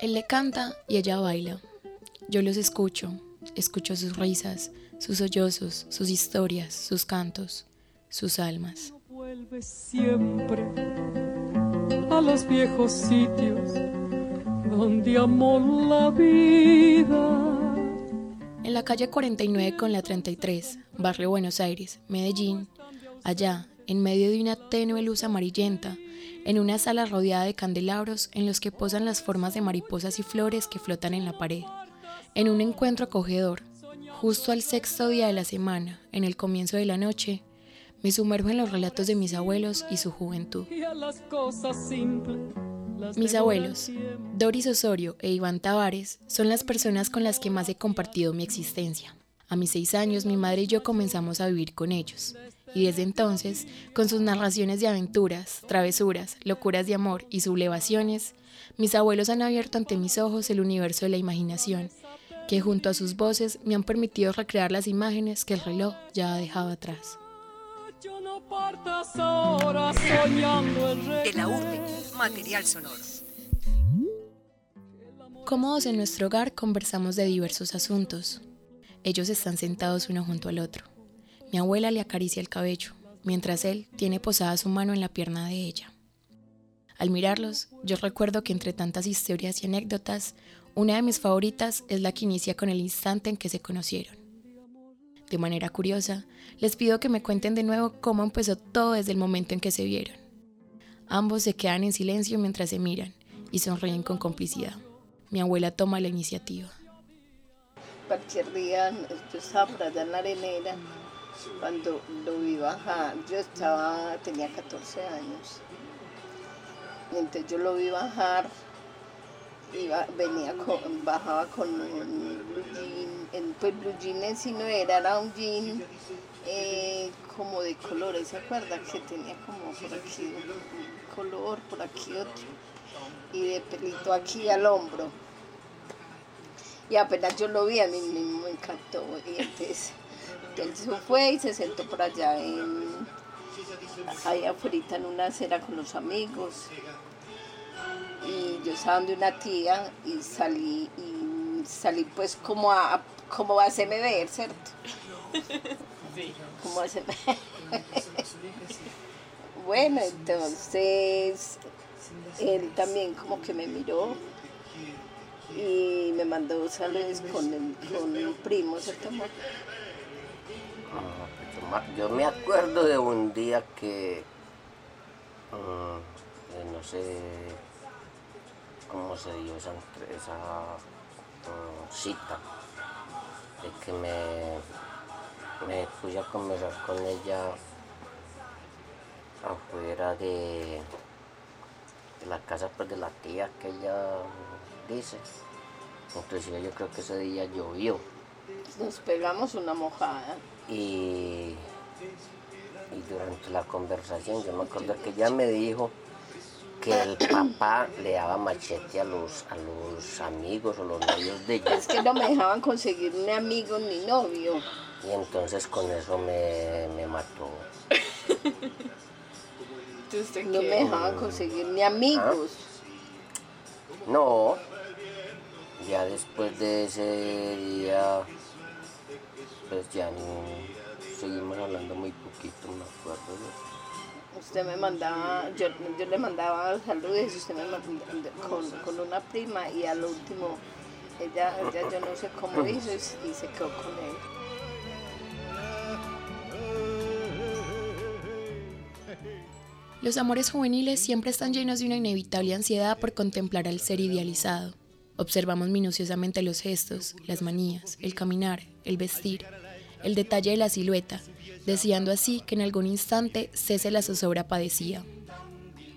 Él le canta y ella baila. Yo los escucho, escucho sus risas, sus sollozos, sus historias, sus cantos, sus almas. Vuelve siempre a los viejos sitios donde amó la vida. En la calle 49 con la 33, barrio Buenos Aires, Medellín, allá, en medio de una tenue luz amarillenta, en una sala rodeada de candelabros en los que posan las formas de mariposas y flores que flotan en la pared. En un encuentro acogedor, justo al sexto día de la semana, en el comienzo de la noche, me sumerjo en los relatos de mis abuelos y su juventud. Mis abuelos, Doris Osorio e Iván Tavares, son las personas con las que más he compartido mi existencia. A mis seis años, mi madre y yo comenzamos a vivir con ellos y desde entonces, con sus narraciones de aventuras, travesuras, locuras de amor y sublevaciones, mis abuelos han abierto ante mis ojos el universo de la imaginación, que junto a sus voces me han permitido recrear las imágenes que el reloj ya ha dejado atrás. De la urbe, material sonoro. Cómodos en nuestro hogar conversamos de diversos asuntos. Ellos están sentados uno junto al otro. Mi abuela le acaricia el cabello, mientras él tiene posada su mano en la pierna de ella. Al mirarlos, yo recuerdo que entre tantas historias y anécdotas, una de mis favoritas es la que inicia con el instante en que se conocieron. De manera curiosa, les pido que me cuenten de nuevo cómo empezó todo desde el momento en que se vieron. Ambos se quedan en silencio mientras se miran y sonríen con complicidad. Mi abuela toma la iniciativa. Cualquier día yo estaba por en la arenera cuando lo vi bajar, yo estaba, tenía 14 años. Entonces yo lo vi bajar, iba, venía bajaba con un jean, pues blue jean en sí no era, era un jean eh, como de colores, ¿se acuerda? Que tenía como por aquí un color, por aquí otro, y de pelito aquí al hombro. Y apenas yo lo vi, a mí me encantó. Y entonces él se fue y se sentó por allá en, ahí afuera en una acera con los amigos. Y yo estaba donde una tía y salí, y salí pues como a, como a hacerme ver, ¿cierto? Como a hacerme Bueno, entonces él también como que me miró y me mandó saludos con, el, con un primo, ¿cierto? Yo me acuerdo de un día que, mm, eh, no sé cómo se dio esa, mm, cita, de que me, me puse a conversar con ella afuera de, la casa pues, de la tía que ella dice. Entonces yo creo que ese día llovió. Nos pegamos una mojada y, durante la conversación yo me acuerdo que ella me dijo que el papá le daba machete a los, a los amigos o los novios de ella. Es que no me dejaban conseguir ni amigo ni novio. Y entonces con eso me, mató. no me dejaban conseguir ni amigos. ¿Ah? No, ya después de ese día pues ya no seguimos hablando muy poquito, me acuerdo. Usted me mandaba, yo, yo le mandaba saludos, usted me mandaba con, con, una prima y al último, ella, ella yo no sé cómo hizo y, se quedó con él. Los amores juveniles siempre están llenos de una inevitable ansiedad por contemplar al ser idealizado. Observamos minuciosamente los gestos, las manías, el caminar, el vestir, el detalle de la silueta, deseando así que en algún instante cese la zozobra padecía.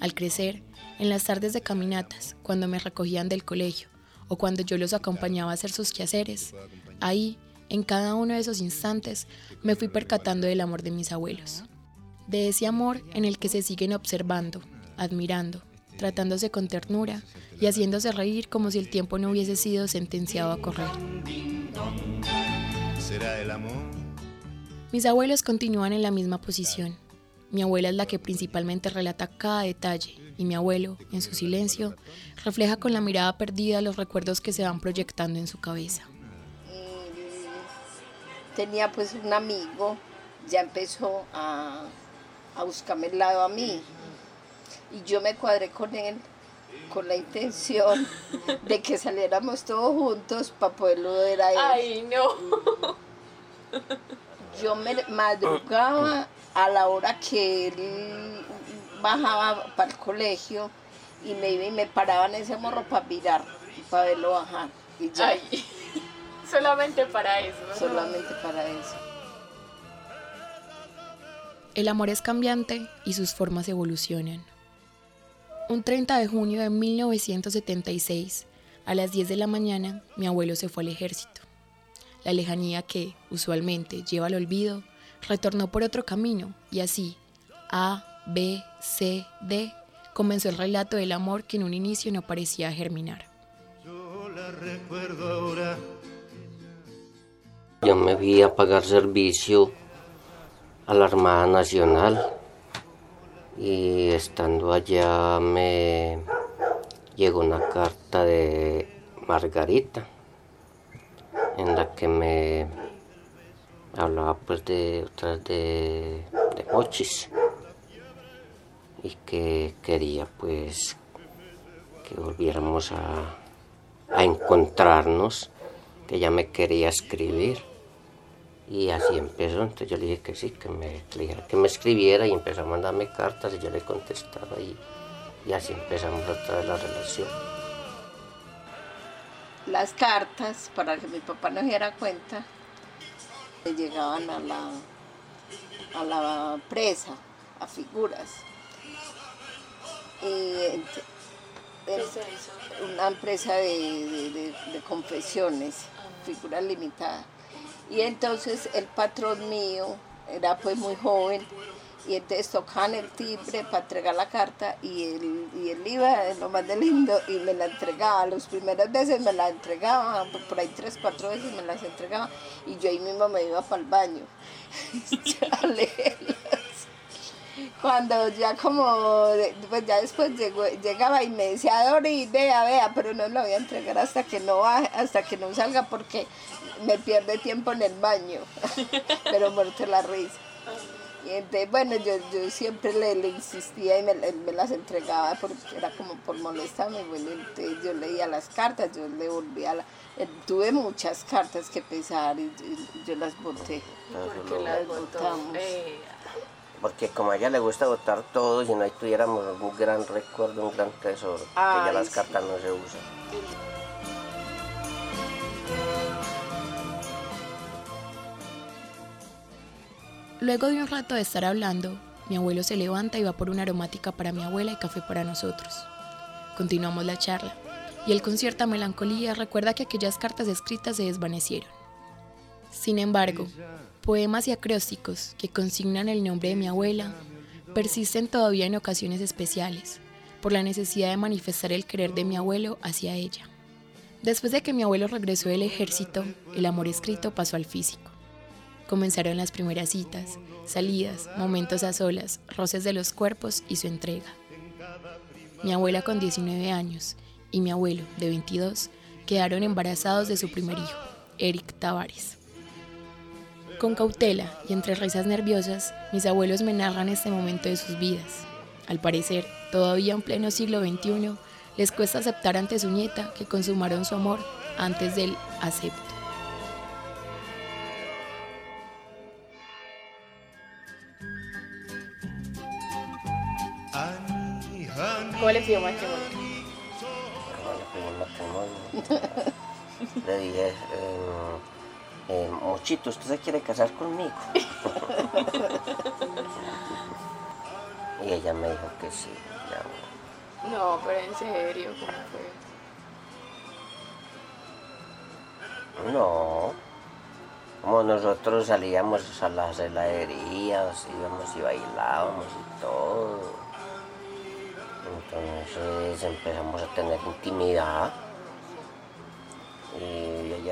Al crecer, en las tardes de caminatas, cuando me recogían del colegio o cuando yo los acompañaba a hacer sus quehaceres, ahí, en cada uno de esos instantes, me fui percatando del amor de mis abuelos. De ese amor en el que se siguen observando, admirando, tratándose con ternura y haciéndose reír como si el tiempo no hubiese sido sentenciado a correr el amor. Mis abuelos continúan en la misma posición. Mi abuela es la que principalmente relata cada detalle y mi abuelo, en su silencio, refleja con la mirada perdida los recuerdos que se van proyectando en su cabeza. tenía pues un amigo, ya empezó a, a buscarme el lado a mí y yo me cuadré con él con la intención de que saliéramos todos juntos para poderlo ver a él. Ay, no. Yo me madrugaba a la hora que él bajaba para el colegio y me iba y me paraba en ese morro para mirar, para verlo bajar. Y ya. Ay, solamente para eso. Solamente para eso. El amor es cambiante y sus formas evolucionan. Un 30 de junio de 1976, a las 10 de la mañana, mi abuelo se fue al ejército. La lejanía que, usualmente, lleva al olvido, retornó por otro camino y así, A, B, C, D, comenzó el relato del amor que en un inicio no parecía germinar. Yo me vi a pagar servicio a la Armada Nacional y estando allá me llegó una carta de Margarita en la que me hablaba pues de otras de, de mochis y que quería pues que volviéramos a, a encontrarnos que ella me quería escribir y así empezó, entonces yo le dije que sí, que me, que me escribiera y empezó a mandarme cartas y yo le contestaba y, y así empezamos otra vez la relación. Las cartas, para que mi papá no diera cuenta, le llegaban a la, a la presa, a figuras. Y una empresa de, de confesiones, figuras limitadas. Y entonces el patrón mío era pues muy joven y entonces tocaban el timbre para entregar la carta y él, y él iba lo más de lindo y me la entregaba. Las primeras veces me la entregaba, por ahí tres, cuatro veces me las entregaba y yo ahí mismo me iba para el baño. Cuando ya como, pues ya después llegó, llegaba y me decía, Dori, vea, vea, pero no lo voy a entregar hasta que no hasta que no salga porque me pierde tiempo en el baño, pero muerte la risa. Y entonces, bueno, yo, yo siempre le, le insistía y me, me, las entregaba porque era como por molestarme. Bueno, entonces yo leía las cartas, yo le volvía la... Eh, tuve muchas cartas que pesar y, y yo las boté. Porque las botamos. Eh. Porque como a ella le gusta votar todo, si no ahí tuviéramos un gran recuerdo, un gran tesoro, Ay, que ya las sí. cartas no se usan. Luego de un rato de estar hablando, mi abuelo se levanta y va por una aromática para mi abuela y café para nosotros. Continuamos la charla, y él con cierta melancolía recuerda que aquellas cartas escritas se desvanecieron. Sin embargo, poemas y acrósticos que consignan el nombre de mi abuela persisten todavía en ocasiones especiales, por la necesidad de manifestar el querer de mi abuelo hacia ella. Después de que mi abuelo regresó del ejército, el amor escrito pasó al físico. Comenzaron las primeras citas, salidas, momentos a solas, roces de los cuerpos y su entrega. Mi abuela con 19 años y mi abuelo de 22 quedaron embarazados de su primer hijo, Eric Tavares. Con cautela y entre risas nerviosas, mis abuelos me narran este momento de sus vidas. Al parecer, todavía en pleno siglo XXI, les cuesta aceptar ante su nieta que consumaron su amor antes del acepto. ¿Cómo le pidió matrimonio? ¿Cómo le pidió matrimonio? le dije, eh, eh, ¿usted se quiere casar conmigo? y ella me dijo que sí. Ya. No, pero en serio, ¿cómo fue? No. Como nosotros salíamos a las heladerías, íbamos y bailábamos y todo. Entonces empezamos a tener intimidad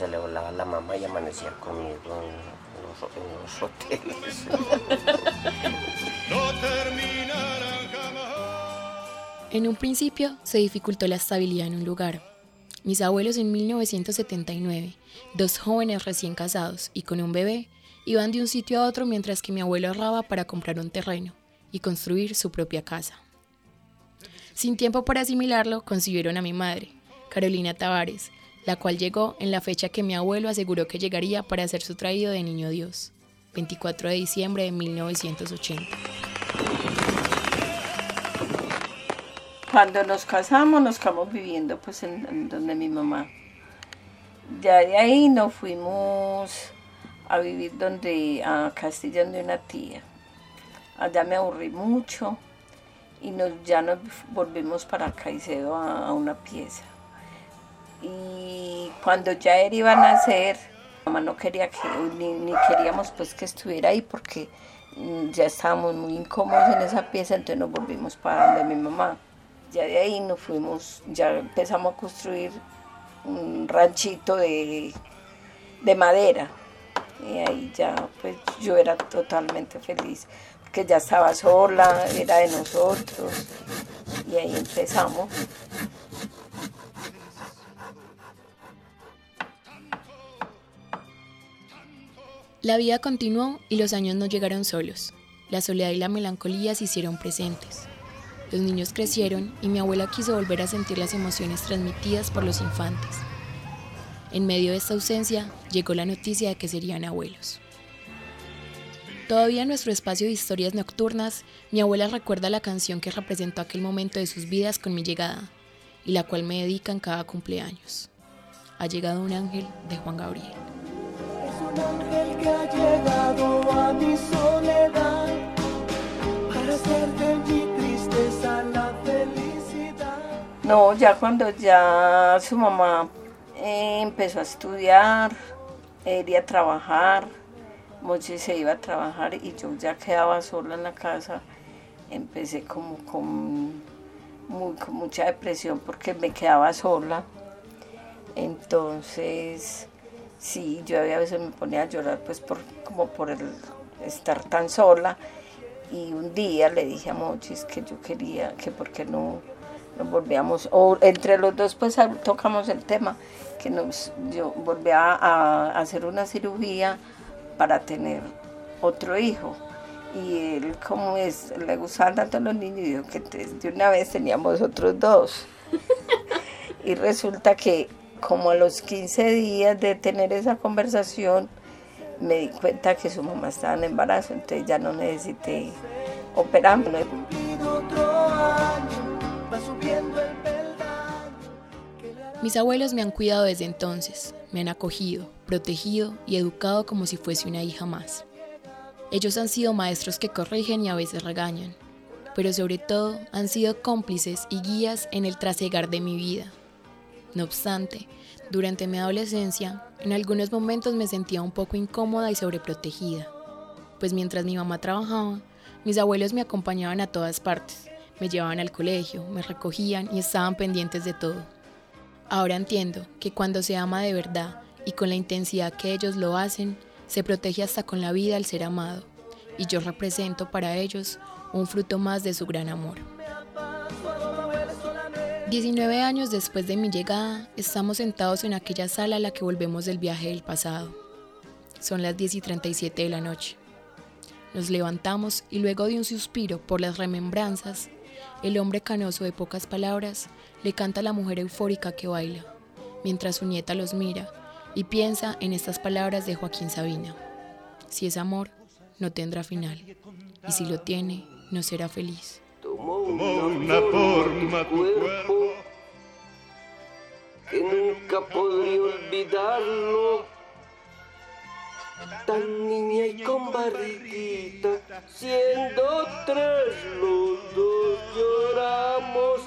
se le volaba la mamá y amanecía conmigo en los, en los hoteles. En un principio se dificultó la estabilidad en un lugar. Mis abuelos en 1979, dos jóvenes recién casados y con un bebé, iban de un sitio a otro mientras que mi abuelo ahorraba para comprar un terreno y construir su propia casa. Sin tiempo para asimilarlo, concibieron a mi madre, Carolina Tavares, la cual llegó en la fecha que mi abuelo aseguró que llegaría para hacer su traído de Niño Dios, 24 de diciembre de 1980. Cuando nos casamos, nos quedamos viviendo pues en, donde mi mamá. Ya de ahí nos fuimos a vivir donde, a Castellón de una tía. Allá me aburrí mucho y nos, ya nos volvimos para Caicedo a, a una pieza. Y cuando ya él iba a nacer, mamá no quería que, ni, ni queríamos pues que estuviera ahí porque mm, ya estábamos muy incómodos en esa pieza, entonces nos volvimos para donde mi mamá. Ya de ahí nos fuimos, ya empezamos a construir un ranchito de, de madera. Y ahí ya pues yo era totalmente feliz, porque ya estaba sola, era de nosotros. Y ahí empezamos. La vida continuó y los años no llegaron solos. La soledad y la melancolía se hicieron presentes. Los niños crecieron y mi abuela quiso volver a sentir las emociones transmitidas por los infantes. En medio de esta ausencia llegó la noticia de que serían abuelos. Todavía en nuestro espacio de historias nocturnas, mi abuela recuerda la canción que representó aquel momento de sus vidas con mi llegada y la cual me dedica en cada cumpleaños. Ha llegado un ángel de Juan Gabriel ángel que ha llegado a mi soledad para hacer de mi tristeza la felicidad. No, ya cuando ya su mamá eh, empezó a estudiar, iría a trabajar, Mochi se iba a trabajar y yo ya quedaba sola en la casa, empecé como con, muy, con mucha depresión porque me quedaba sola. Entonces sí, yo a veces me ponía a llorar pues por, como por el estar tan sola y un día le dije a Mochis que yo quería, que porque no nos volvíamos, o entre los dos pues tocamos el tema, que nos, yo volvía a, hacer una cirugía para tener otro hijo. Y él, como es, le gustaban tanto los niños, dijo que de una vez teníamos otros dos. y resulta que como a los 15 días de tener esa conversación, me di cuenta que su mamá estaba en embarazo, entonces ya no necesité operarme. Mis abuelos me han cuidado desde entonces, me han acogido, protegido y educado como si fuese una hija más. Ellos han sido maestros que corrigen y a veces regañan, pero sobre todo han sido cómplices y guías en el trasegar de mi vida, no obstante, durante mi adolescencia, en algunos momentos me sentía un poco incómoda y sobreprotegida, pues mientras mi mamá trabajaba, mis abuelos me acompañaban a todas partes, me llevaban al colegio, me recogían y estaban pendientes de todo. Ahora entiendo que cuando se ama de verdad y con la intensidad que ellos lo hacen, se protege hasta con la vida al ser amado, y yo represento para ellos un fruto más de su gran amor. 19 años después de mi llegada, estamos sentados en aquella sala a la que volvemos del viaje del pasado. Son las 10 y 37 de la noche. Nos levantamos y luego de un suspiro por las remembranzas, el hombre canoso de pocas palabras le canta a la mujer eufórica que baila, mientras su nieta los mira y piensa en estas palabras de Joaquín Sabina. Si es amor, no tendrá final, y si lo tiene, no será feliz. forma tu cuerpo que nunca podría olvidarlo. Tan niña y con barriguita, siendo tres los dos lloramos.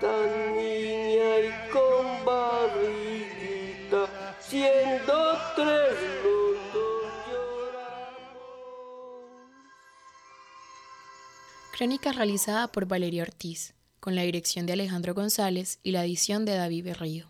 Tan niña y con barriguita, siendo tres los dos lloramos. Crónica realizada por Valeria Ortiz, con la dirección de Alejandro González y la edición de David Berrío.